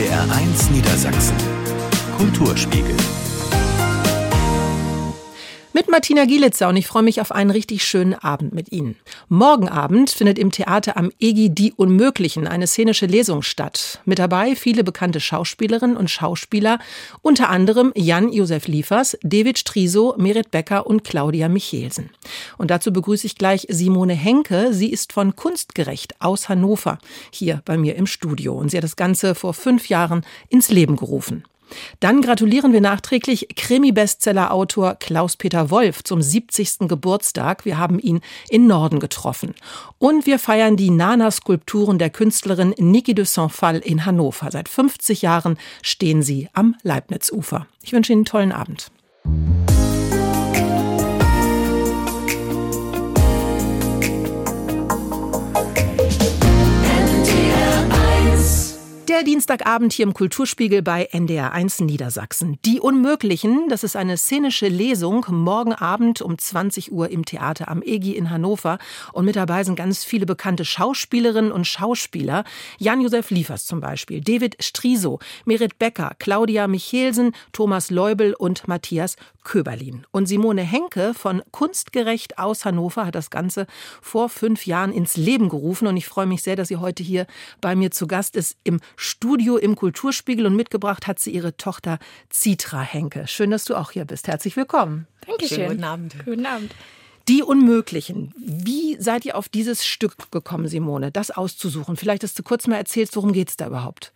NDR1 Niedersachsen. Kulturspiegel. Mit Martina Gielitzer und ich freue mich auf einen richtig schönen Abend mit Ihnen. Morgen Abend findet im Theater am EGI Die Unmöglichen eine szenische Lesung statt. Mit dabei viele bekannte Schauspielerinnen und Schauspieler, unter anderem Jan-Josef Liefers, David Striso, Merit Becker und Claudia Michelsen. Und dazu begrüße ich gleich Simone Henke. Sie ist von Kunstgerecht aus Hannover hier bei mir im Studio und sie hat das Ganze vor fünf Jahren ins Leben gerufen. Dann gratulieren wir nachträglich Krimi-Bestseller-Autor Klaus-Peter Wolf zum 70. Geburtstag. Wir haben ihn in Norden getroffen. Und wir feiern die Nana-Skulpturen der Künstlerin Niki de Saint-Phal in Hannover. Seit 50 Jahren stehen sie am Leibnizufer. Ich wünsche Ihnen einen tollen Abend. Der Dienstagabend hier im Kulturspiegel bei NDR1 Niedersachsen. Die Unmöglichen, das ist eine szenische Lesung morgen Abend um 20 Uhr im Theater am EGI in Hannover. Und mit dabei sind ganz viele bekannte Schauspielerinnen und Schauspieler. Jan-Josef Liefers zum Beispiel, David Striso, Merit Becker, Claudia Michelsen, Thomas Leubel und Matthias Köberlin. Und Simone Henke von Kunstgerecht aus Hannover hat das Ganze vor fünf Jahren ins Leben gerufen. Und ich freue mich sehr, dass sie heute hier bei mir zu Gast ist im Studio im Kulturspiegel und mitgebracht hat sie ihre Tochter Zitra Henke. Schön, dass du auch hier bist. Herzlich willkommen. Dankeschön. Schönen guten Abend. Guten Abend. Die Unmöglichen. Wie seid ihr auf dieses Stück gekommen, Simone, das auszusuchen? Vielleicht, dass du kurz mal erzählst, worum geht es da überhaupt?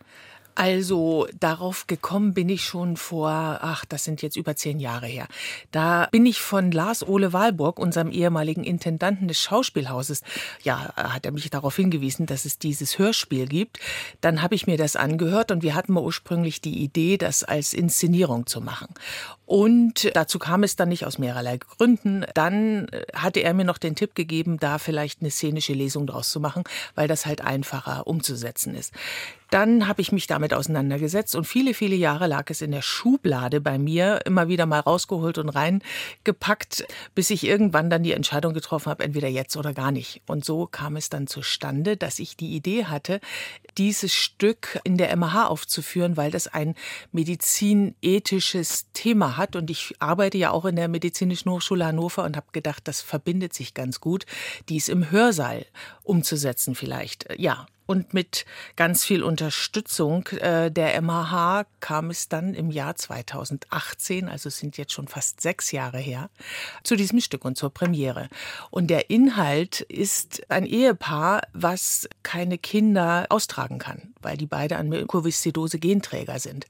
Also darauf gekommen bin ich schon vor, ach, das sind jetzt über zehn Jahre her. Da bin ich von Lars Ole Wahlburg, unserem ehemaligen Intendanten des Schauspielhauses, ja, hat er mich darauf hingewiesen, dass es dieses Hörspiel gibt. Dann habe ich mir das angehört und wir hatten mal ursprünglich die Idee, das als Inszenierung zu machen. Und dazu kam es dann nicht aus mehrerlei Gründen. Dann äh, hatte er mir noch den Tipp gegeben, da vielleicht eine szenische Lesung draus zu machen, weil das halt einfacher umzusetzen ist. Dann habe ich mich damit auseinandergesetzt und viele, viele Jahre lag es in der Schublade bei mir, immer wieder mal rausgeholt und reingepackt, bis ich irgendwann dann die Entscheidung getroffen habe, entweder jetzt oder gar nicht. Und so kam es dann zustande, dass ich die Idee hatte, dieses Stück in der MH aufzuführen, weil das ein medizinethisches Thema hat. Und ich arbeite ja auch in der Medizinischen Hochschule Hannover und habe gedacht, das verbindet sich ganz gut, dies im Hörsaal umzusetzen vielleicht. Ja, und mit ganz viel Unterstützung äh, der MHH kam es dann im Jahr 2018, also es sind jetzt schon fast sechs Jahre her, zu diesem Stück und zur Premiere. Und der Inhalt ist ein Ehepaar, was keine Kinder austragen kann, weil die beide an Mukoviszidose Genträger sind.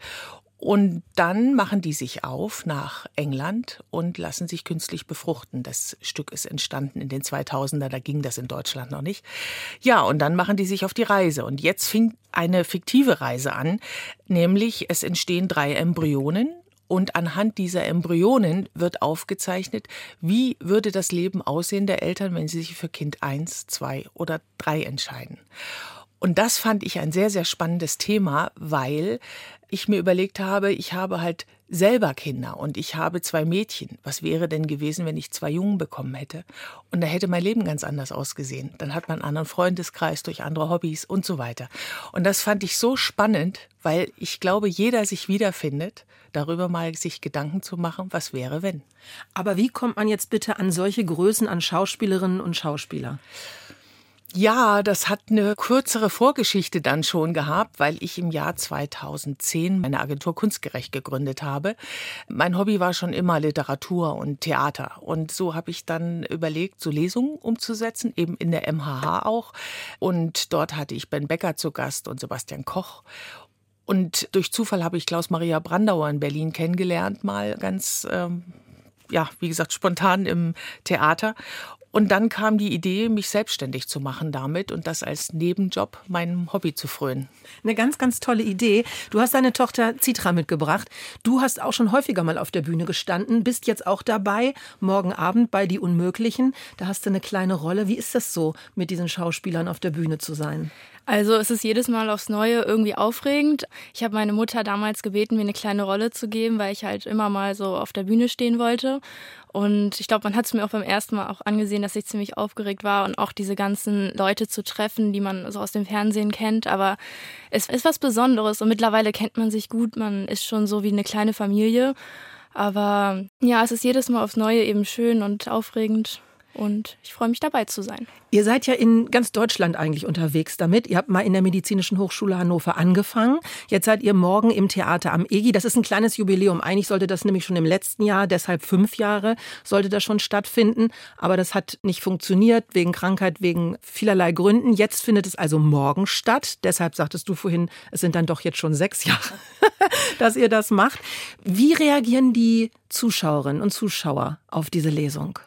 Und dann machen die sich auf nach England und lassen sich künstlich befruchten. Das Stück ist entstanden in den 2000er, da ging das in Deutschland noch nicht. Ja, und dann machen die sich auf die Reise. Und jetzt fing eine fiktive Reise an, nämlich es entstehen drei Embryonen. Und anhand dieser Embryonen wird aufgezeichnet, wie würde das Leben aussehen der Eltern, wenn sie sich für Kind eins, zwei oder drei entscheiden. Und das fand ich ein sehr, sehr spannendes Thema, weil ich mir überlegt habe, ich habe halt selber Kinder und ich habe zwei Mädchen. Was wäre denn gewesen, wenn ich zwei Jungen bekommen hätte? Und da hätte mein Leben ganz anders ausgesehen. Dann hat man einen anderen Freundeskreis durch andere Hobbys und so weiter. Und das fand ich so spannend, weil ich glaube, jeder sich wiederfindet, darüber mal sich Gedanken zu machen, was wäre, wenn. Aber wie kommt man jetzt bitte an solche Größen, an Schauspielerinnen und Schauspieler? Ja, das hat eine kürzere Vorgeschichte dann schon gehabt, weil ich im Jahr 2010 meine Agentur Kunstgerecht gegründet habe. Mein Hobby war schon immer Literatur und Theater. Und so habe ich dann überlegt, so Lesungen umzusetzen, eben in der MHH auch. Und dort hatte ich Ben Becker zu Gast und Sebastian Koch. Und durch Zufall habe ich Klaus-Maria Brandauer in Berlin kennengelernt, mal ganz ähm, ja, wie gesagt, spontan im Theater. Und dann kam die Idee, mich selbstständig zu machen damit und das als Nebenjob meinem Hobby zu frönen. Eine ganz, ganz tolle Idee. Du hast deine Tochter Zitra mitgebracht. Du hast auch schon häufiger mal auf der Bühne gestanden, bist jetzt auch dabei, morgen Abend bei Die Unmöglichen. Da hast du eine kleine Rolle. Wie ist das so, mit diesen Schauspielern auf der Bühne zu sein? Also es ist jedes Mal aufs Neue irgendwie aufregend. Ich habe meine Mutter damals gebeten, mir eine kleine Rolle zu geben, weil ich halt immer mal so auf der Bühne stehen wollte. Und ich glaube, man hat es mir auch beim ersten Mal auch angesehen, dass ich ziemlich aufgeregt war und auch diese ganzen Leute zu treffen, die man so aus dem Fernsehen kennt. Aber es ist was Besonderes und mittlerweile kennt man sich gut. Man ist schon so wie eine kleine Familie. Aber ja, es ist jedes Mal aufs Neue eben schön und aufregend und ich freue mich dabei zu sein. Ihr seid ja in ganz Deutschland eigentlich unterwegs damit. Ihr habt mal in der Medizinischen Hochschule Hannover angefangen. Jetzt seid ihr morgen im Theater am EGI. Das ist ein kleines Jubiläum. Eigentlich sollte das nämlich schon im letzten Jahr, deshalb fünf Jahre, sollte das schon stattfinden. Aber das hat nicht funktioniert, wegen Krankheit, wegen vielerlei Gründen. Jetzt findet es also morgen statt. Deshalb sagtest du vorhin, es sind dann doch jetzt schon sechs Jahre, dass ihr das macht. Wie reagieren die Zuschauerinnen und Zuschauer auf diese Lesung?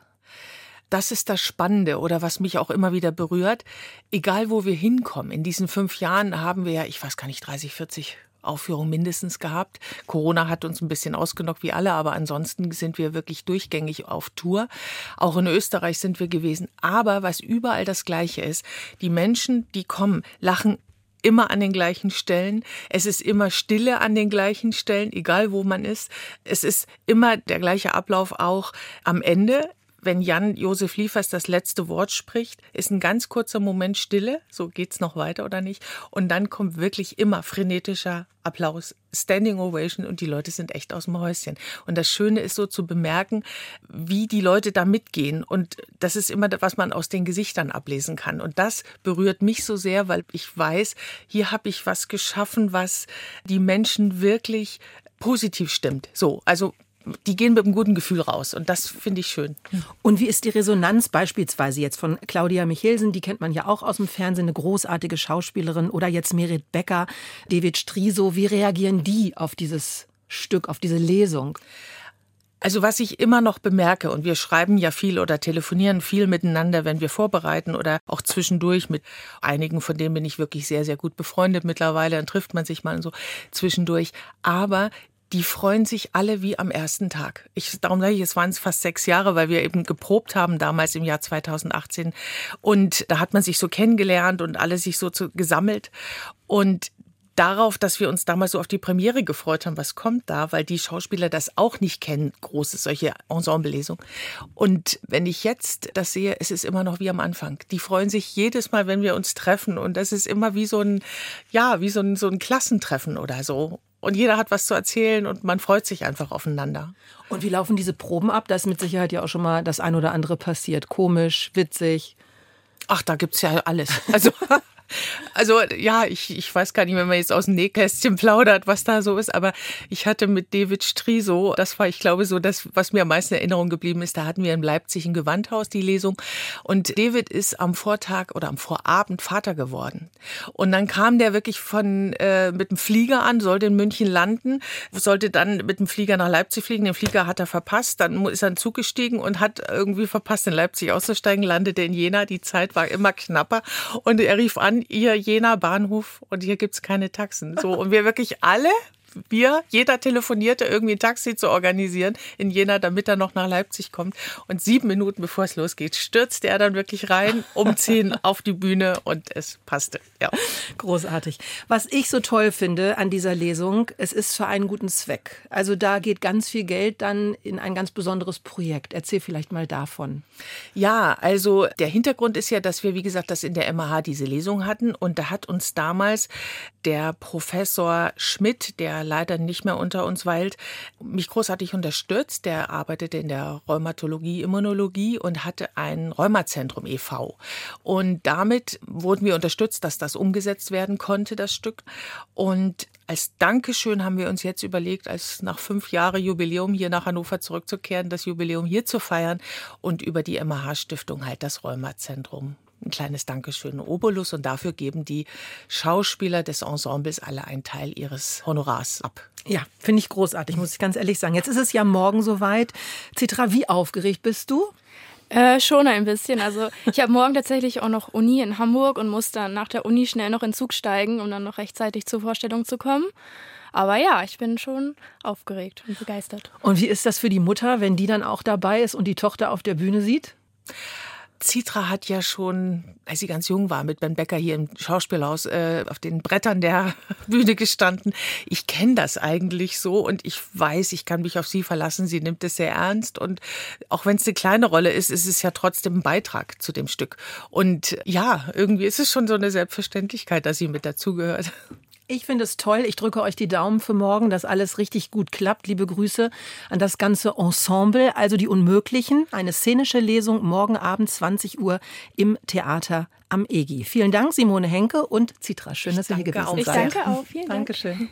Das ist das Spannende oder was mich auch immer wieder berührt. Egal wo wir hinkommen, in diesen fünf Jahren haben wir ja, ich weiß gar nicht, 30, 40 Aufführungen mindestens gehabt. Corona hat uns ein bisschen ausgenockt wie alle, aber ansonsten sind wir wirklich durchgängig auf Tour. Auch in Österreich sind wir gewesen. Aber was überall das Gleiche ist, die Menschen, die kommen, lachen immer an den gleichen Stellen. Es ist immer Stille an den gleichen Stellen, egal wo man ist. Es ist immer der gleiche Ablauf auch am Ende wenn Jan Josef Liefers das letzte Wort spricht, ist ein ganz kurzer Moment Stille, so geht's noch weiter oder nicht, und dann kommt wirklich immer frenetischer Applaus, Standing Ovation und die Leute sind echt aus dem Häuschen. Und das Schöne ist so zu bemerken, wie die Leute da mitgehen und das ist immer, was man aus den Gesichtern ablesen kann. Und das berührt mich so sehr, weil ich weiß, hier habe ich was geschaffen, was die Menschen wirklich positiv stimmt. So, also die gehen mit einem guten Gefühl raus. Und das finde ich schön. Und wie ist die Resonanz beispielsweise jetzt von Claudia Michelsen? Die kennt man ja auch aus dem Fernsehen, eine großartige Schauspielerin. Oder jetzt Merit Becker, David Striso. Wie reagieren die auf dieses Stück, auf diese Lesung? Also was ich immer noch bemerke, und wir schreiben ja viel oder telefonieren viel miteinander, wenn wir vorbereiten oder auch zwischendurch mit einigen, von denen bin ich wirklich sehr, sehr gut befreundet mittlerweile, dann trifft man sich mal so zwischendurch. Aber die freuen sich alle wie am ersten Tag. Ich, darum sage ich, es waren fast sechs Jahre, weil wir eben geprobt haben damals im Jahr 2018. Und da hat man sich so kennengelernt und alle sich so zu, gesammelt. Und darauf, dass wir uns damals so auf die Premiere gefreut haben, was kommt da, weil die Schauspieler das auch nicht kennen, große solche Ensemblelesungen. Und wenn ich jetzt das sehe, es ist immer noch wie am Anfang. Die freuen sich jedes Mal, wenn wir uns treffen und das ist immer wie so ein, ja, wie so ein, so ein Klassentreffen oder so. Und jeder hat was zu erzählen und man freut sich einfach aufeinander. Und wie laufen diese Proben ab? Da ist mit Sicherheit ja auch schon mal das ein oder andere passiert. Komisch, witzig. Ach, da gibt's ja alles. Also Also ja, ich, ich weiß gar nicht, wenn man jetzt aus dem Nähkästchen plaudert, was da so ist, aber ich hatte mit David Striso, das war, ich glaube, so das, was mir am meisten in Erinnerung geblieben ist, da hatten wir in Leipzig ein Gewandhaus die Lesung und David ist am Vortag oder am Vorabend Vater geworden. Und dann kam der wirklich von äh, mit dem Flieger an, sollte in München landen, sollte dann mit dem Flieger nach Leipzig fliegen. Den Flieger hat er verpasst, dann ist er in Zug gestiegen und hat irgendwie verpasst, in Leipzig auszusteigen, landete in Jena. Die Zeit war immer knapper und er rief an, ihr Jena Bahnhof und hier gibt's keine Taxen. So, und wir wirklich alle wir, jeder telefonierte, irgendwie ein Taxi zu organisieren in Jena, damit er noch nach Leipzig kommt. Und sieben Minuten bevor es losgeht, stürzte er dann wirklich rein, umziehen auf die Bühne und es passte. Ja. Großartig. Was ich so toll finde an dieser Lesung, es ist für einen guten Zweck. Also da geht ganz viel Geld dann in ein ganz besonderes Projekt. Erzähl vielleicht mal davon. Ja, also der Hintergrund ist ja, dass wir, wie gesagt, das in der MH diese Lesung hatten und da hat uns damals der Professor Schmidt, der leider nicht mehr unter uns weilt, mich großartig unterstützt. Der arbeitete in der Rheumatologie, Immunologie und hatte ein Rheumazentrum e.V. Und damit wurden wir unterstützt, dass das umgesetzt werden konnte, das Stück. Und als Dankeschön haben wir uns jetzt überlegt, als nach fünf Jahren Jubiläum hier nach Hannover zurückzukehren, das Jubiläum hier zu feiern und über die MH-Stiftung halt das Rheumazentrum ein kleines Dankeschön Obolus und dafür geben die Schauspieler des Ensembles alle einen Teil ihres Honorars ab. Ja, finde ich großartig, muss ich ganz ehrlich sagen. Jetzt ist es ja morgen soweit. Citra, wie aufgeregt bist du? Äh, schon ein bisschen. Also ich habe morgen tatsächlich auch noch Uni in Hamburg und muss dann nach der Uni schnell noch in Zug steigen, um dann noch rechtzeitig zur Vorstellung zu kommen. Aber ja, ich bin schon aufgeregt und begeistert. Und wie ist das für die Mutter, wenn die dann auch dabei ist und die Tochter auf der Bühne sieht? Citra hat ja schon, als sie ganz jung war, mit Ben Becker hier im Schauspielhaus äh, auf den Brettern der Bühne gestanden. Ich kenne das eigentlich so und ich weiß, ich kann mich auf sie verlassen. Sie nimmt es sehr ernst und auch wenn es eine kleine Rolle ist, ist es ja trotzdem ein Beitrag zu dem Stück. Und ja, irgendwie ist es schon so eine Selbstverständlichkeit, dass sie mit dazugehört. Ich finde es toll. Ich drücke euch die Daumen für morgen, dass alles richtig gut klappt. Liebe Grüße an das ganze Ensemble, also die Unmöglichen. Eine szenische Lesung morgen Abend 20 Uhr im Theater am EGI. Vielen Dank, Simone Henke und Citra. Schön, dass ihr hier gewesen seid. Ich danke auch. Vielen Dank. Dankeschön.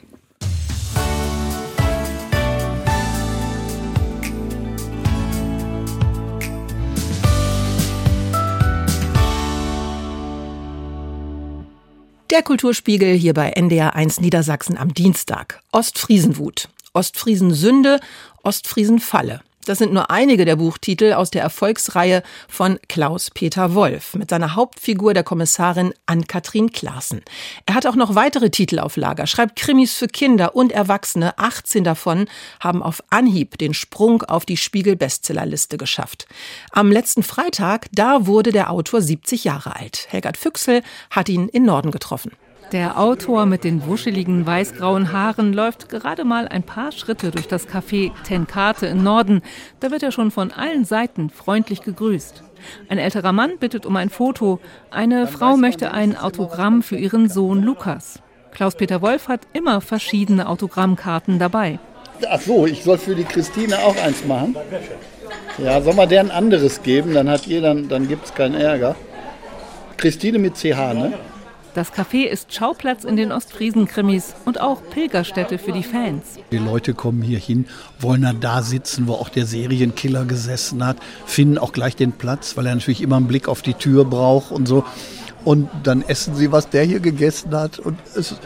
Der Kulturspiegel hier bei NDR 1 Niedersachsen am Dienstag. Ostfriesenwut, Ostfriesensünde, Ostfriesenfalle. Das sind nur einige der Buchtitel aus der Erfolgsreihe von Klaus-Peter Wolf mit seiner Hauptfigur der Kommissarin Ann-Kathrin Klaassen. Er hat auch noch weitere Titel auf Lager, schreibt Krimis für Kinder und Erwachsene. 18 davon haben auf Anhieb den Sprung auf die Spiegel-Bestsellerliste geschafft. Am letzten Freitag, da wurde der Autor 70 Jahre alt. Helgard Füchsel hat ihn in Norden getroffen. Der Autor mit den wuscheligen weißgrauen Haaren läuft gerade mal ein paar Schritte durch das Café Tenkate im Norden. Da wird er schon von allen Seiten freundlich gegrüßt. Ein älterer Mann bittet um ein Foto. Eine Frau möchte ein Autogramm für ihren Sohn Lukas. Klaus-Peter Wolf hat immer verschiedene Autogrammkarten dabei. Ach so, ich soll für die Christine auch eins machen. Ja, soll man der ein anderes geben, dann hat jeder, dann gibt es keinen Ärger. Christine mit CH, ne? Das Café ist Schauplatz in den Ostfriesen-Krimis und auch Pilgerstätte für die Fans. Die Leute kommen hier hin, wollen dann da sitzen, wo auch der Serienkiller gesessen hat, finden auch gleich den Platz, weil er natürlich immer einen Blick auf die Tür braucht und so. Und dann essen sie, was der hier gegessen hat. Und es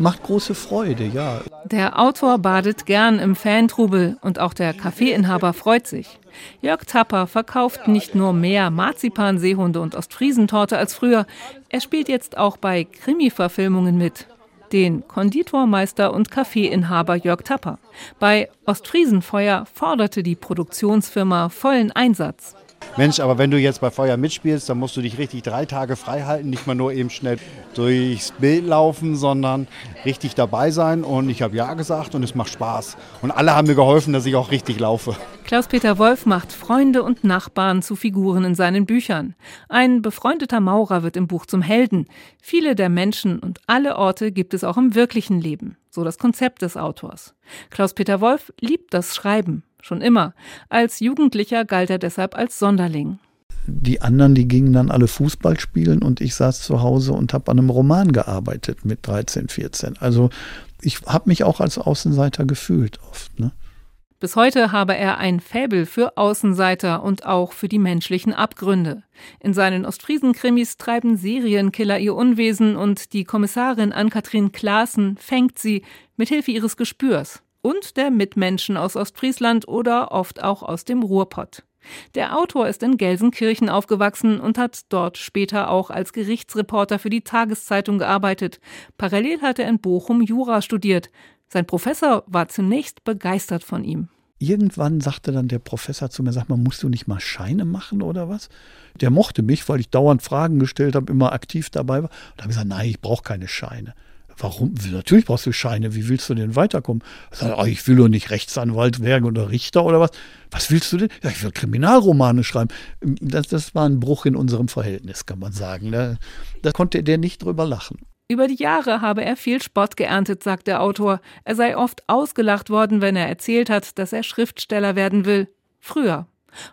macht große Freude, ja. Der Autor badet gern im Fantrubel und auch der Kaffeeinhaber freut sich. Jörg Tapper verkauft nicht nur mehr Marzipan-Seehunde und Ostfriesentorte als früher, er spielt jetzt auch bei Krimi-Verfilmungen mit. Den Konditormeister und Kaffeeinhaber Jörg Tapper. Bei Ostfriesenfeuer forderte die Produktionsfirma vollen Einsatz. Mensch, aber wenn du jetzt bei Feuer mitspielst, dann musst du dich richtig drei Tage frei halten, nicht mal nur eben schnell durchs Bild laufen, sondern richtig dabei sein. Und ich habe Ja gesagt und es macht Spaß. Und alle haben mir geholfen, dass ich auch richtig laufe. Klaus-Peter Wolf macht Freunde und Nachbarn zu Figuren in seinen Büchern. Ein befreundeter Maurer wird im Buch zum Helden. Viele der Menschen und alle Orte gibt es auch im wirklichen Leben. So das Konzept des Autors. Klaus-Peter Wolf liebt das Schreiben schon immer. Als Jugendlicher galt er deshalb als Sonderling. Die anderen, die gingen dann alle Fußball spielen und ich saß zu Hause und habe an einem Roman gearbeitet mit 13, 14. Also ich habe mich auch als Außenseiter gefühlt oft. Ne? Bis heute habe er ein Fäbel für Außenseiter und auch für die menschlichen Abgründe. In seinen Ostfriesen-Krimis treiben Serienkiller ihr Unwesen und die Kommissarin Ann-Kathrin Klaassen fängt sie mit Hilfe ihres Gespürs und der Mitmenschen aus Ostfriesland oder oft auch aus dem Ruhrpott. Der Autor ist in Gelsenkirchen aufgewachsen und hat dort später auch als Gerichtsreporter für die Tageszeitung gearbeitet. Parallel hat er in Bochum Jura studiert. Sein Professor war zunächst begeistert von ihm. Irgendwann sagte dann der Professor zu mir, sag mal, musst du nicht mal Scheine machen oder was? Der mochte mich, weil ich dauernd Fragen gestellt habe, immer aktiv dabei war. Da habe ich gesagt, nein, ich brauche keine Scheine. Warum? Natürlich brauchst du Scheine. Wie willst du denn weiterkommen? Sag, oh, ich will doch nicht Rechtsanwalt werden oder Richter oder was. Was willst du denn? Ja, ich will Kriminalromane schreiben. Das, das war ein Bruch in unserem Verhältnis, kann man sagen. Da, da konnte der nicht drüber lachen. Über die Jahre habe er viel Spott geerntet, sagt der Autor. Er sei oft ausgelacht worden, wenn er erzählt hat, dass er Schriftsteller werden will. Früher.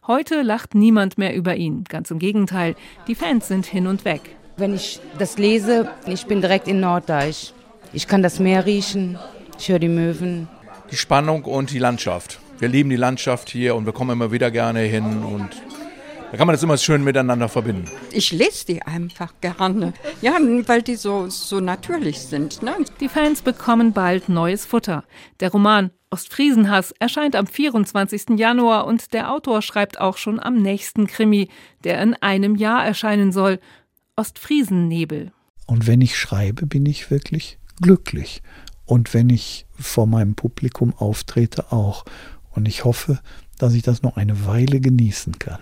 Heute lacht niemand mehr über ihn. Ganz im Gegenteil. Die Fans sind hin und weg. Wenn ich das lese, ich bin direkt in Norddeich. Ich kann das Meer riechen, ich höre die Möwen. Die Spannung und die Landschaft. Wir lieben die Landschaft hier und wir kommen immer wieder gerne hin und da kann man das immer schön miteinander verbinden. Ich lese die einfach gerne. Ja, weil die so, so natürlich sind. Ne? Die Fans bekommen bald neues Futter. Der Roman Ostfriesenhass erscheint am 24. Januar und der Autor schreibt auch schon am nächsten Krimi, der in einem Jahr erscheinen soll. Ostfriesennebel. Und wenn ich schreibe, bin ich wirklich glücklich. Und wenn ich vor meinem Publikum auftrete, auch. Und ich hoffe, dass ich das noch eine Weile genießen kann.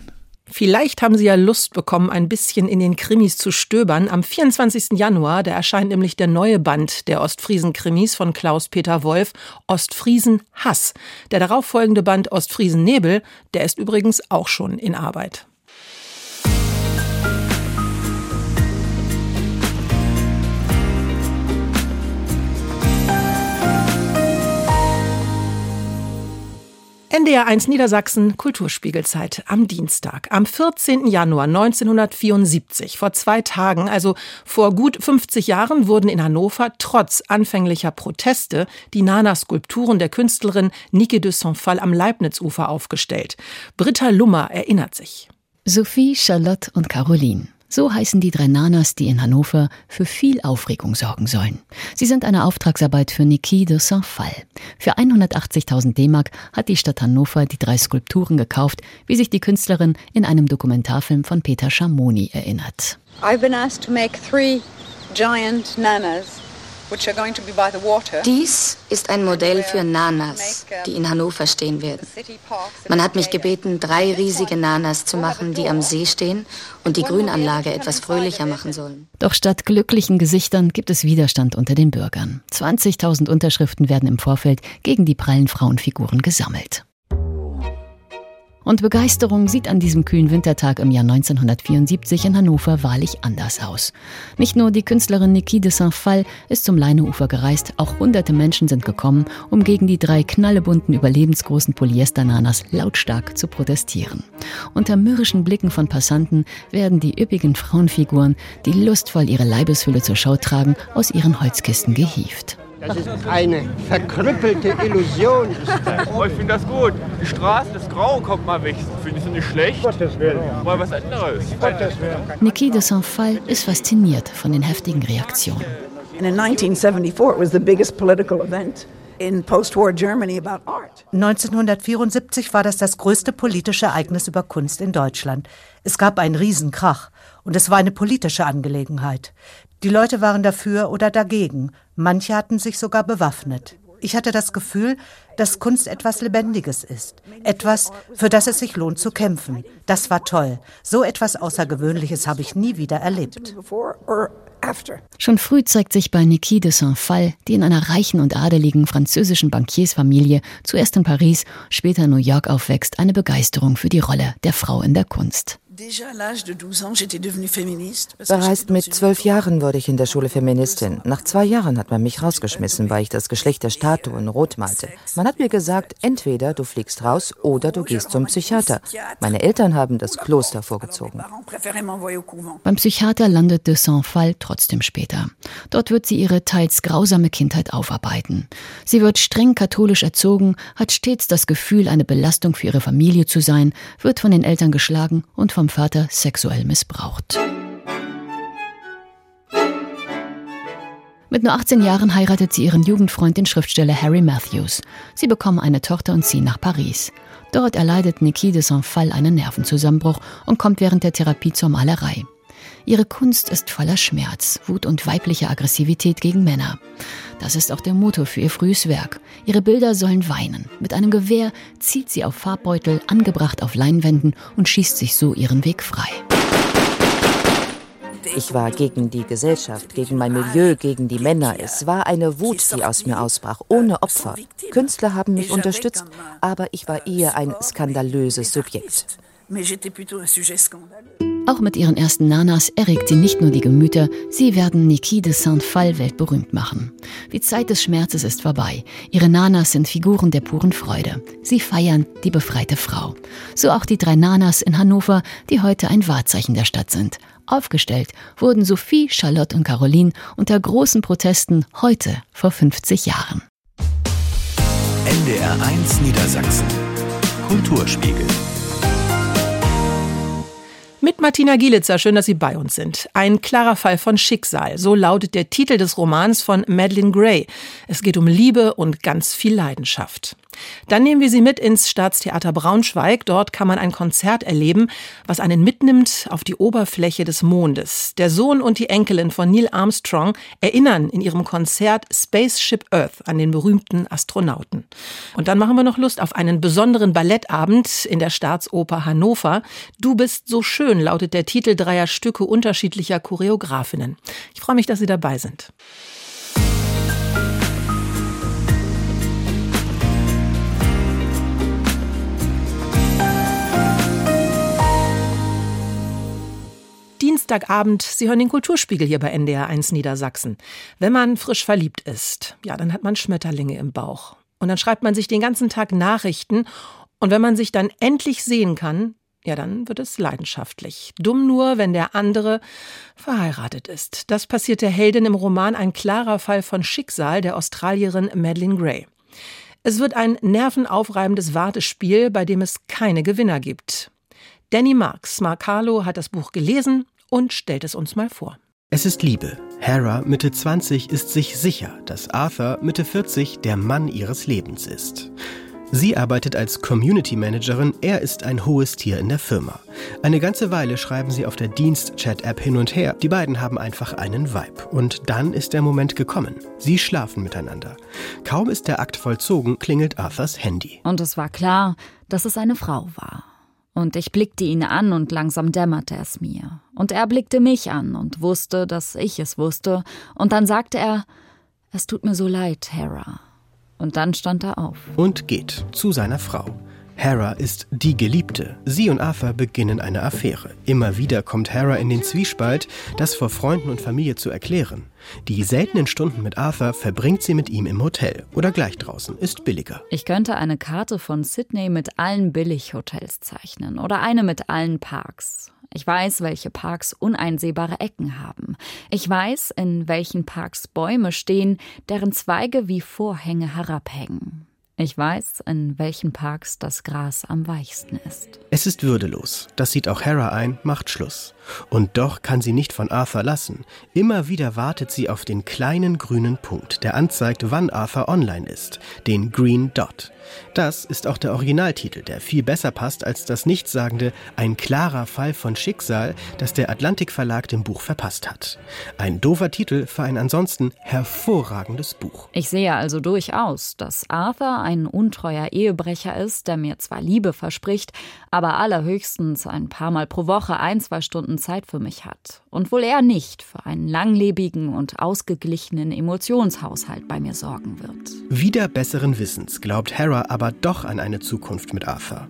Vielleicht haben Sie ja Lust bekommen, ein bisschen in den Krimis zu stöbern. Am 24. Januar, da erscheint nämlich der neue Band der Ostfriesen-Krimis von Klaus-Peter Wolf, Ostfriesen Hass. Der darauffolgende Band Ostfriesen Nebel, der ist übrigens auch schon in Arbeit. NDR1 Niedersachsen Kulturspiegelzeit am Dienstag, am 14. Januar 1974, vor zwei Tagen, also vor gut 50 Jahren, wurden in Hannover trotz anfänglicher Proteste die Nana-Skulpturen der Künstlerin Niki de Saint-Phal am Leibnizufer aufgestellt. Britta Lummer erinnert sich. Sophie, Charlotte und Caroline. So heißen die drei Nanas, die in Hannover für viel Aufregung sorgen sollen. Sie sind eine Auftragsarbeit für Niki de Saint-Phal. Für 180.000 D-Mark hat die Stadt Hannover die drei Skulpturen gekauft, wie sich die Künstlerin in einem Dokumentarfilm von Peter Schamoni erinnert. I've been asked to make three giant nanas dies ist ein Modell für Nanas, die in Hannover stehen werden. Man hat mich gebeten, drei riesige Nanas zu machen, die am See stehen und die Grünanlage etwas fröhlicher machen sollen. Doch statt glücklichen Gesichtern gibt es Widerstand unter den Bürgern. 20.000 Unterschriften werden im Vorfeld gegen die prallen Frauenfiguren gesammelt. Und Begeisterung sieht an diesem kühlen Wintertag im Jahr 1974 in Hannover wahrlich anders aus. Nicht nur die Künstlerin Niki de Saint-Phal ist zum Leineufer gereist, auch hunderte Menschen sind gekommen, um gegen die drei knallebunten, überlebensgroßen Polyesternanas lautstark zu protestieren. Unter mürrischen Blicken von Passanten werden die üppigen Frauenfiguren, die lustvoll ihre Leibeshülle zur Schau tragen, aus ihren Holzkisten gehievt. Das ist eine verkrüppelte Illusion. Oh, ich finde das gut. Die Straße, das Grau kommt mal weg. Finde ich nicht schlecht. Gottes Willen. Mal was anderes. Gottes Willen. Niki de Saint-Phal ist fasziniert von den heftigen Reaktionen. in 1974 it was the biggest political event. 1974 war das das größte politische Ereignis über Kunst in Deutschland. Es gab einen Riesenkrach und es war eine politische Angelegenheit. Die Leute waren dafür oder dagegen. Manche hatten sich sogar bewaffnet. Ich hatte das Gefühl, dass Kunst etwas Lebendiges ist. Etwas, für das es sich lohnt zu kämpfen. Das war toll. So etwas Außergewöhnliches habe ich nie wieder erlebt. Schon früh zeigt sich bei Niki de Saint-Phal, die in einer reichen und adeligen französischen Bankiersfamilie zuerst in Paris, später in New York aufwächst, eine Begeisterung für die Rolle der Frau in der Kunst. Bereits mit zwölf Jahren wurde ich in der Schule Feministin. Nach zwei Jahren hat man mich rausgeschmissen, weil ich das Geschlecht der Statuen rot malte. Man hat mir gesagt, entweder du fliegst raus oder du gehst zum Psychiater. Meine Eltern haben das Kloster vorgezogen. Beim Psychiater landet de Saint-Phal trotzdem später. Dort wird sie ihre teils grausame Kindheit aufarbeiten. Sie wird streng katholisch erzogen, hat stets das Gefühl, eine Belastung für ihre Familie zu sein, wird von den Eltern geschlagen und vom Vater sexuell missbraucht. Mit nur 18 Jahren heiratet sie ihren Jugendfreund, den Schriftsteller Harry Matthews. Sie bekommen eine Tochter und ziehen nach Paris. Dort erleidet Niki de Saint-Phal einen Nervenzusammenbruch und kommt während der Therapie zur Malerei. Ihre Kunst ist voller Schmerz, Wut und weiblicher Aggressivität gegen Männer. Das ist auch der Motor für ihr frühes Werk. Ihre Bilder sollen weinen. Mit einem Gewehr zielt sie auf Farbbeutel, angebracht auf Leinwänden und schießt sich so ihren Weg frei. Ich war gegen die Gesellschaft, gegen mein Milieu, gegen die Männer. Es war eine Wut, die aus mir ausbrach, ohne Opfer. Künstler haben mich unterstützt, aber ich war eher ein skandalöses Subjekt. Auch mit ihren ersten Nanas erregt sie nicht nur die Gemüter, sie werden Niki de Saint-Phal weltberühmt machen. Die Zeit des Schmerzes ist vorbei. Ihre Nanas sind Figuren der puren Freude. Sie feiern die befreite Frau. So auch die drei Nanas in Hannover, die heute ein Wahrzeichen der Stadt sind. Aufgestellt wurden Sophie, Charlotte und Caroline unter großen Protesten heute vor 50 Jahren. NDR 1 Niedersachsen Kulturspiegel mit Martina Gielitzer, schön, dass Sie bei uns sind. Ein klarer Fall von Schicksal, so lautet der Titel des Romans von Madeleine Gray. Es geht um Liebe und ganz viel Leidenschaft. Dann nehmen wir Sie mit ins Staatstheater Braunschweig. Dort kann man ein Konzert erleben, was einen mitnimmt auf die Oberfläche des Mondes. Der Sohn und die Enkelin von Neil Armstrong erinnern in ihrem Konzert Spaceship Earth an den berühmten Astronauten. Und dann machen wir noch Lust auf einen besonderen Ballettabend in der Staatsoper Hannover. Du bist so schön lautet der Titel dreier Stücke unterschiedlicher Choreografinnen. Ich freue mich, dass Sie dabei sind. Dienstagabend, Sie hören den Kulturspiegel hier bei NDR 1 Niedersachsen. Wenn man frisch verliebt ist, ja, dann hat man Schmetterlinge im Bauch. Und dann schreibt man sich den ganzen Tag Nachrichten. Und wenn man sich dann endlich sehen kann, ja, dann wird es leidenschaftlich. Dumm nur, wenn der andere verheiratet ist. Das passiert der Heldin im Roman Ein klarer Fall von Schicksal der Australierin Madeleine Gray. Es wird ein nervenaufreibendes Wartespiel, bei dem es keine Gewinner gibt. Danny Marks, Mark Harlow, hat das Buch gelesen und stellt es uns mal vor. Es ist Liebe. Hera, Mitte 20, ist sich sicher, dass Arthur, Mitte 40, der Mann ihres Lebens ist. Sie arbeitet als Community Managerin, er ist ein hohes Tier in der Firma. Eine ganze Weile schreiben sie auf der Dienst-Chat-App hin und her. Die beiden haben einfach einen Vibe. Und dann ist der Moment gekommen. Sie schlafen miteinander. Kaum ist der Akt vollzogen, klingelt Arthurs Handy. Und es war klar, dass es eine Frau war. Und ich blickte ihn an und langsam dämmerte es mir. Und er blickte mich an und wusste, dass ich es wusste. Und dann sagte er, es tut mir so leid, Hera. Und dann stand er auf. Und geht zu seiner Frau. Hera ist die Geliebte. Sie und Arthur beginnen eine Affäre. Immer wieder kommt Hera in den Zwiespalt, das vor Freunden und Familie zu erklären. Die seltenen Stunden mit Arthur verbringt sie mit ihm im Hotel oder gleich draußen, ist billiger. Ich könnte eine Karte von Sydney mit allen Billighotels zeichnen oder eine mit allen Parks. Ich weiß, welche Parks uneinsehbare Ecken haben. Ich weiß, in welchen Parks Bäume stehen, deren Zweige wie Vorhänge herabhängen. Ich weiß, in welchen Parks das Gras am weichsten ist. Es ist würdelos. Das sieht auch Hera ein, macht Schluss. Und doch kann sie nicht von Arthur lassen. Immer wieder wartet sie auf den kleinen grünen Punkt, der anzeigt, wann Arthur online ist, den Green Dot. Das ist auch der Originaltitel, der viel besser passt als das nichtssagende Ein klarer Fall von Schicksal, das der Atlantik Verlag dem Buch verpasst hat. Ein doofer Titel für ein ansonsten hervorragendes Buch. Ich sehe also durchaus, dass Arthur ein untreuer Ehebrecher ist, der mir zwar Liebe verspricht, aber allerhöchstens ein paar Mal pro Woche ein, zwei Stunden Zeit für mich hat. Und wohl er nicht für einen langlebigen und ausgeglichenen Emotionshaushalt bei mir sorgen wird. Wieder besseren Wissens glaubt Hera aber doch an eine Zukunft mit Arthur.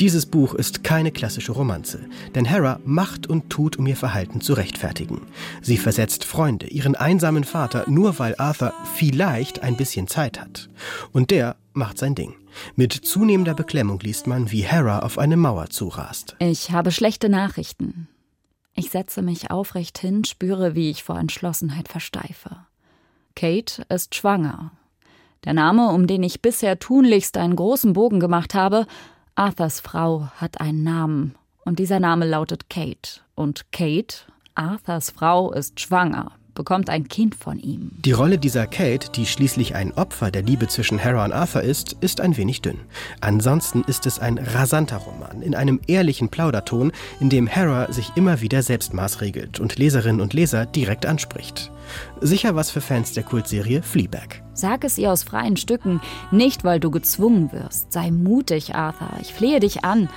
Dieses Buch ist keine klassische Romanze, denn Hera macht und tut, um ihr Verhalten zu rechtfertigen. Sie versetzt Freunde, ihren einsamen Vater, nur weil Arthur vielleicht ein bisschen Zeit hat. Und der macht sein Ding. Mit zunehmender Beklemmung liest man, wie Hera auf eine Mauer zurast. Ich habe schlechte Nachrichten. Ich setze mich aufrecht hin, spüre, wie ich vor Entschlossenheit versteife. Kate ist schwanger der Name, um den ich bisher tunlichst einen großen Bogen gemacht habe, Arthurs Frau hat einen Namen. Und dieser Name lautet Kate. Und Kate, Arthurs Frau, ist schwanger bekommt ein Kind von ihm. Die Rolle dieser Kate, die schließlich ein Opfer der Liebe zwischen Hera und Arthur ist, ist ein wenig dünn. Ansonsten ist es ein rasanter Roman in einem ehrlichen Plauderton, in dem Hera sich immer wieder selbst maßregelt und Leserinnen und Leser direkt anspricht. Sicher was für Fans der Kultserie Fleabag. Sag es ihr aus freien Stücken, nicht weil du gezwungen wirst. Sei mutig, Arthur. Ich flehe dich an.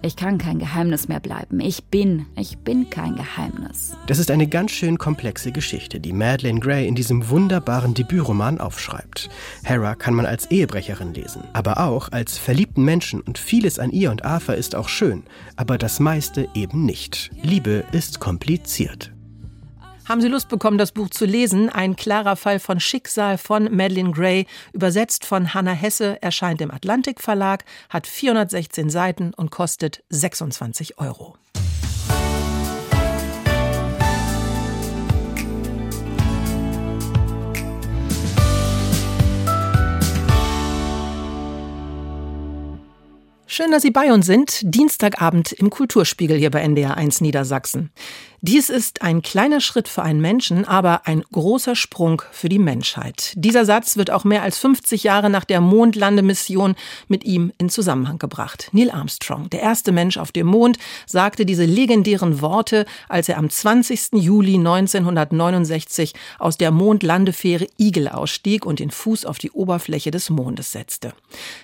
Ich kann kein Geheimnis mehr bleiben. Ich bin, ich bin kein Geheimnis. Das ist eine ganz schön komplexe Geschichte, die Madeleine Gray in diesem wunderbaren Debütroman aufschreibt. Hera kann man als Ehebrecherin lesen, aber auch als verliebten Menschen und vieles an ihr und Arthur ist auch schön, aber das meiste eben nicht. Liebe ist kompliziert. Haben Sie Lust bekommen, das Buch zu lesen? Ein klarer Fall von Schicksal von Madeleine Gray, übersetzt von Hannah Hesse, erscheint im Atlantik Verlag, hat 416 Seiten und kostet 26 Euro. Schön, dass Sie bei uns sind. Dienstagabend im Kulturspiegel hier bei NDR 1 Niedersachsen. Dies ist ein kleiner Schritt für einen Menschen, aber ein großer Sprung für die Menschheit. Dieser Satz wird auch mehr als 50 Jahre nach der Mondlandemission mit ihm in Zusammenhang gebracht. Neil Armstrong, der erste Mensch auf dem Mond, sagte diese legendären Worte, als er am 20. Juli 1969 aus der Mondlandefähre Eagle ausstieg und den Fuß auf die Oberfläche des Mondes setzte.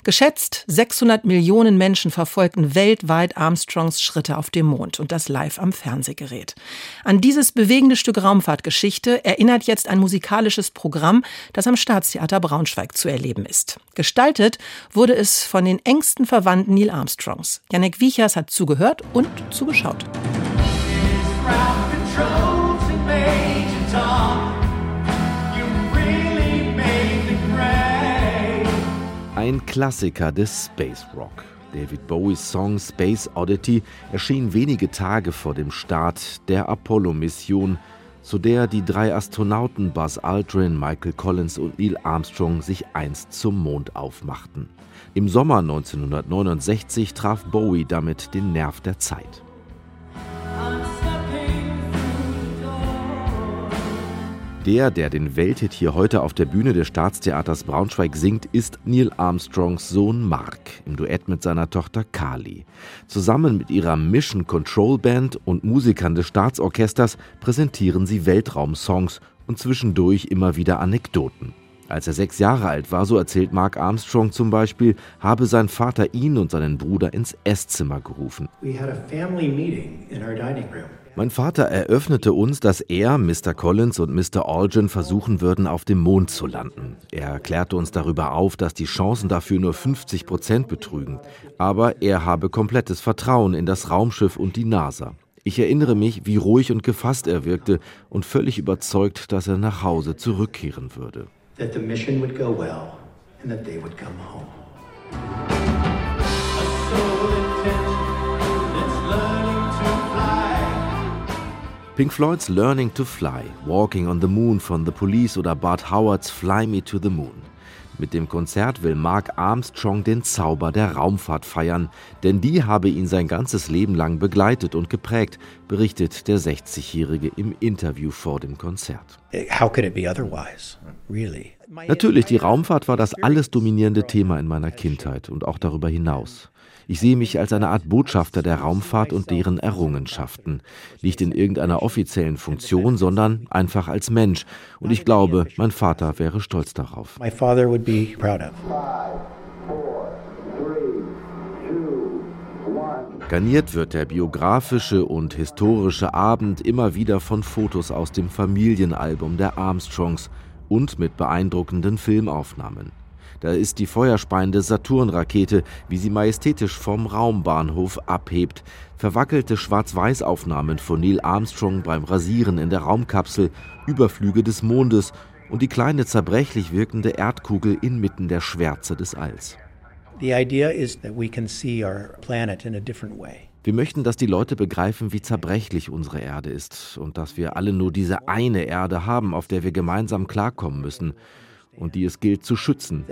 Geschätzt 600 Millionen Menschen verfolgten weltweit Armstrongs Schritte auf dem Mond und das live am Fernsehgerät. An dieses bewegende Stück Raumfahrtgeschichte erinnert jetzt ein musikalisches Programm, das am Staatstheater Braunschweig zu erleben ist. Gestaltet wurde es von den engsten Verwandten Neil Armstrongs. Janek Wiechers hat zugehört und zugeschaut. Ein Klassiker des Space Rock. David Bowies Song Space Oddity erschien wenige Tage vor dem Start der Apollo-Mission, zu der die drei Astronauten Buzz Aldrin, Michael Collins und Neil Armstrong sich einst zum Mond aufmachten. Im Sommer 1969 traf Bowie damit den Nerv der Zeit. Der, der den Welthit hier heute auf der Bühne des Staatstheaters Braunschweig singt, ist Neil Armstrongs Sohn Mark im Duett mit seiner Tochter Carly. Zusammen mit ihrer Mission Control Band und Musikern des Staatsorchesters präsentieren sie Weltraumsongs und zwischendurch immer wieder Anekdoten. Als er sechs Jahre alt war, so erzählt Mark Armstrong zum Beispiel, habe sein Vater ihn und seinen Bruder ins Esszimmer gerufen. We had a family meeting in our dining room. Mein Vater eröffnete uns, dass er, Mr. Collins und Mr. Algen versuchen würden, auf dem Mond zu landen. Er klärte uns darüber auf, dass die Chancen dafür nur 50 Prozent betrügen. Aber er habe komplettes Vertrauen in das Raumschiff und die NASA. Ich erinnere mich, wie ruhig und gefasst er wirkte und völlig überzeugt, dass er nach Hause zurückkehren würde. That the mission would go well and that they would come home. Pink Floyds Learning to Fly, Walking on the Moon von The Police oder Bart Howards Fly Me to the Moon. Mit dem Konzert will Mark Armstrong den Zauber der Raumfahrt feiern, denn die habe ihn sein ganzes Leben lang begleitet und geprägt, berichtet der 60-Jährige im Interview vor dem Konzert. How could it be otherwise? Really? Natürlich, die Raumfahrt war das alles dominierende Thema in meiner Kindheit und auch darüber hinaus. Ich sehe mich als eine Art Botschafter der Raumfahrt und deren Errungenschaften. Nicht in irgendeiner offiziellen Funktion, sondern einfach als Mensch. Und ich glaube, mein Vater wäre stolz darauf. Garniert wird der biografische und historische Abend immer wieder von Fotos aus dem Familienalbum der Armstrongs und mit beeindruckenden Filmaufnahmen. Da ist die feuerspeiende Saturn-Rakete, wie sie majestätisch vom Raumbahnhof abhebt. Verwackelte Schwarz-Weiß-Aufnahmen von Neil Armstrong beim Rasieren in der Raumkapsel, Überflüge des Mondes und die kleine zerbrechlich wirkende Erdkugel inmitten der Schwärze des Alls. Wir möchten, dass die Leute begreifen, wie zerbrechlich unsere Erde ist und dass wir alle nur diese eine Erde haben, auf der wir gemeinsam klarkommen müssen und die es gilt zu schützen.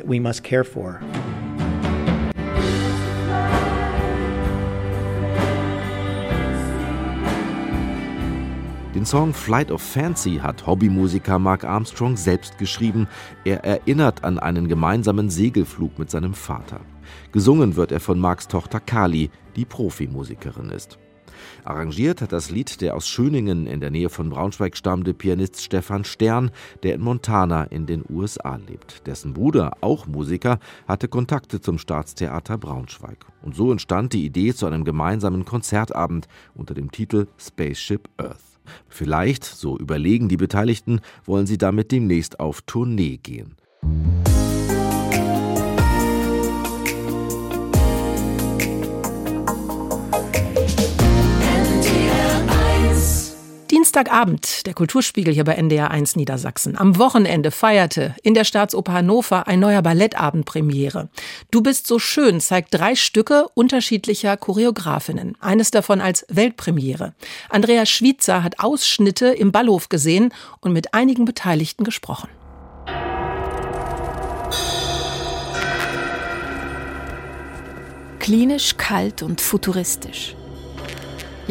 Den Song Flight of Fancy hat Hobbymusiker Mark Armstrong selbst geschrieben. Er erinnert an einen gemeinsamen Segelflug mit seinem Vater. Gesungen wird er von Marks Tochter Kali, die Profimusikerin ist. Arrangiert hat das Lied der aus Schöningen in der Nähe von Braunschweig stammende Pianist Stefan Stern, der in Montana in den USA lebt. Dessen Bruder, auch Musiker, hatte Kontakte zum Staatstheater Braunschweig. Und so entstand die Idee zu einem gemeinsamen Konzertabend unter dem Titel Spaceship Earth. Vielleicht, so überlegen die Beteiligten, wollen sie damit demnächst auf Tournee gehen. Dienstagabend, der Kulturspiegel hier bei NDR 1 Niedersachsen. Am Wochenende feierte in der Staatsoper Hannover ein neuer Ballettabend Premiere. Du bist so schön zeigt drei Stücke unterschiedlicher Choreografinnen. Eines davon als Weltpremiere. Andrea Schwitzer hat Ausschnitte im Ballhof gesehen und mit einigen Beteiligten gesprochen. Klinisch kalt und futuristisch.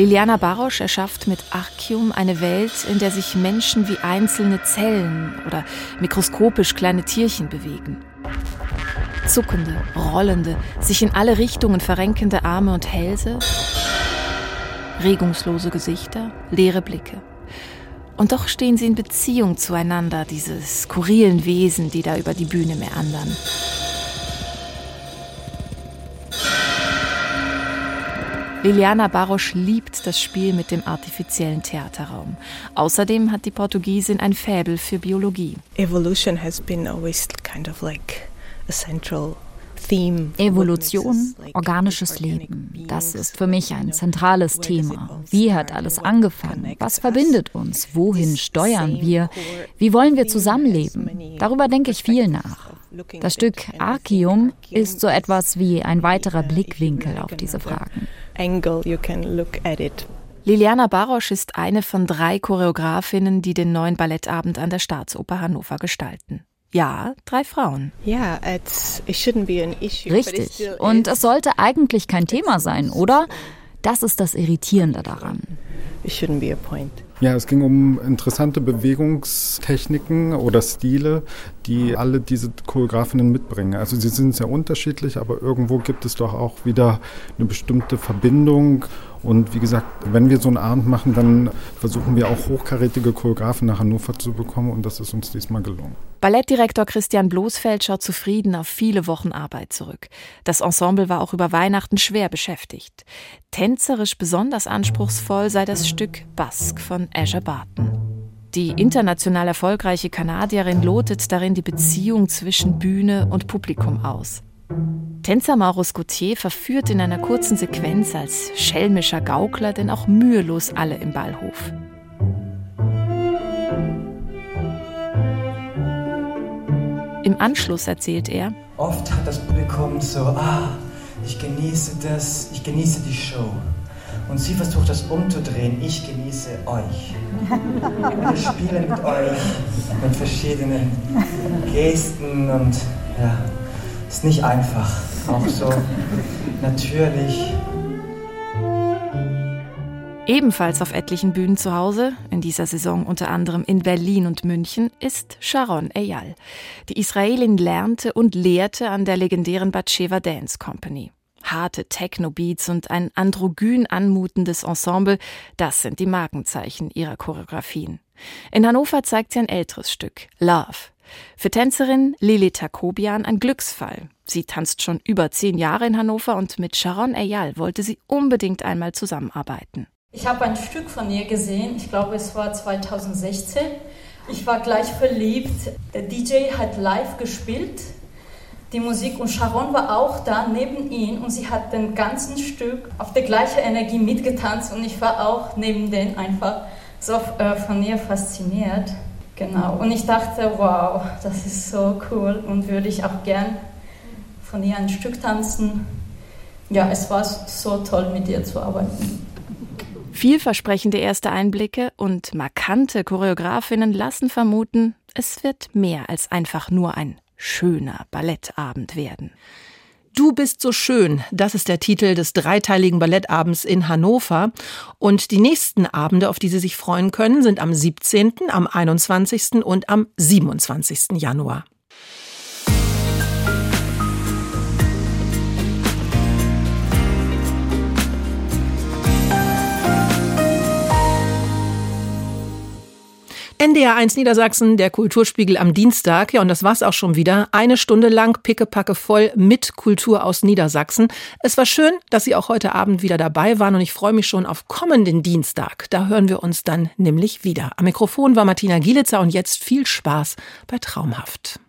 Liliana Barosch erschafft mit Archium eine Welt, in der sich Menschen wie einzelne Zellen oder mikroskopisch kleine Tierchen bewegen. Zuckende, rollende, sich in alle Richtungen verrenkende Arme und Hälse, regungslose Gesichter, leere Blicke. Und doch stehen sie in Beziehung zueinander, diese skurrilen Wesen, die da über die Bühne meandern. Liliana Barosch liebt das Spiel mit dem artifiziellen Theaterraum. Außerdem hat die Portugiesin ein Faible für Biologie. Evolution has been always kind of like a central Evolution, organisches Leben, das ist für mich ein zentrales Thema. Wie hat alles angefangen? Was verbindet uns? Wohin steuern wir? Wie wollen wir zusammenleben? Darüber denke ich viel nach. Das Stück Archium ist so etwas wie ein weiterer Blickwinkel auf diese Fragen. Liliana Barosch ist eine von drei Choreografinnen, die den neuen Ballettabend an der Staatsoper Hannover gestalten. Ja, drei Frauen. Yeah, it's, it shouldn't be an issue, Richtig. Und es sollte eigentlich kein Thema sein, oder? Das ist das Irritierende daran. It shouldn't be a point. Ja, es ging um interessante Bewegungstechniken oder Stile, die alle diese Choreografinnen mitbringen. Also sie sind sehr unterschiedlich, aber irgendwo gibt es doch auch wieder eine bestimmte Verbindung. Und wie gesagt, wenn wir so einen Abend machen, dann versuchen wir auch hochkarätige Choreografen nach Hannover zu bekommen und das ist uns diesmal gelungen. Ballettdirektor Christian Bloßfeld schaut zufrieden auf viele Wochen Arbeit zurück. Das Ensemble war auch über Weihnachten schwer beschäftigt. Tänzerisch besonders anspruchsvoll sei das Stück Bask von Azure Barton. Die international erfolgreiche Kanadierin lotet darin die Beziehung zwischen Bühne und Publikum aus. Tänzer Maurus Gauthier verführt in einer kurzen Sequenz als schelmischer Gaukler denn auch mühelos alle im Ballhof. Im Anschluss erzählt er, Oft hat das Publikum so, ah, ich genieße das, ich genieße die Show. Und sie versucht das umzudrehen, ich genieße euch. Wir spielen mit euch mit verschiedenen Gesten und ja, ist nicht einfach, auch so natürlich. Ebenfalls auf etlichen Bühnen zu Hause, in dieser Saison unter anderem in Berlin und München, ist Sharon Eyal. Die Israelin lernte und lehrte an der legendären Batsheva Dance Company. Harte Techno-Beats und ein androgyn anmutendes Ensemble, das sind die Markenzeichen ihrer Choreografien. In Hannover zeigt sie ein älteres Stück, Love. Für Tänzerin Lili Takobian ein Glücksfall. Sie tanzt schon über zehn Jahre in Hannover und mit Sharon Eyal wollte sie unbedingt einmal zusammenarbeiten. Ich habe ein Stück von ihr gesehen, ich glaube es war 2016. Ich war gleich verliebt. Der DJ hat live gespielt, die Musik und Sharon war auch da neben ihm und sie hat den ganzen Stück auf der gleichen Energie mitgetanzt und ich war auch neben denen einfach so äh, von ihr fasziniert. Genau. Und ich dachte, wow, das ist so cool und würde ich auch gern von ihr ein Stück tanzen. Ja, es war so toll, mit ihr zu arbeiten. Vielversprechende erste Einblicke und markante Choreografinnen lassen vermuten, es wird mehr als einfach nur ein schöner Ballettabend werden. Du bist so schön, das ist der Titel des dreiteiligen Ballettabends in Hannover. Und die nächsten Abende, auf die Sie sich freuen können, sind am 17., am 21. und am 27. Januar. NDR1 Niedersachsen, der Kulturspiegel am Dienstag. Ja, und das war's auch schon wieder. Eine Stunde lang pickepacke voll mit Kultur aus Niedersachsen. Es war schön, dass Sie auch heute Abend wieder dabei waren und ich freue mich schon auf kommenden Dienstag. Da hören wir uns dann nämlich wieder. Am Mikrofon war Martina Gielitzer und jetzt viel Spaß bei Traumhaft.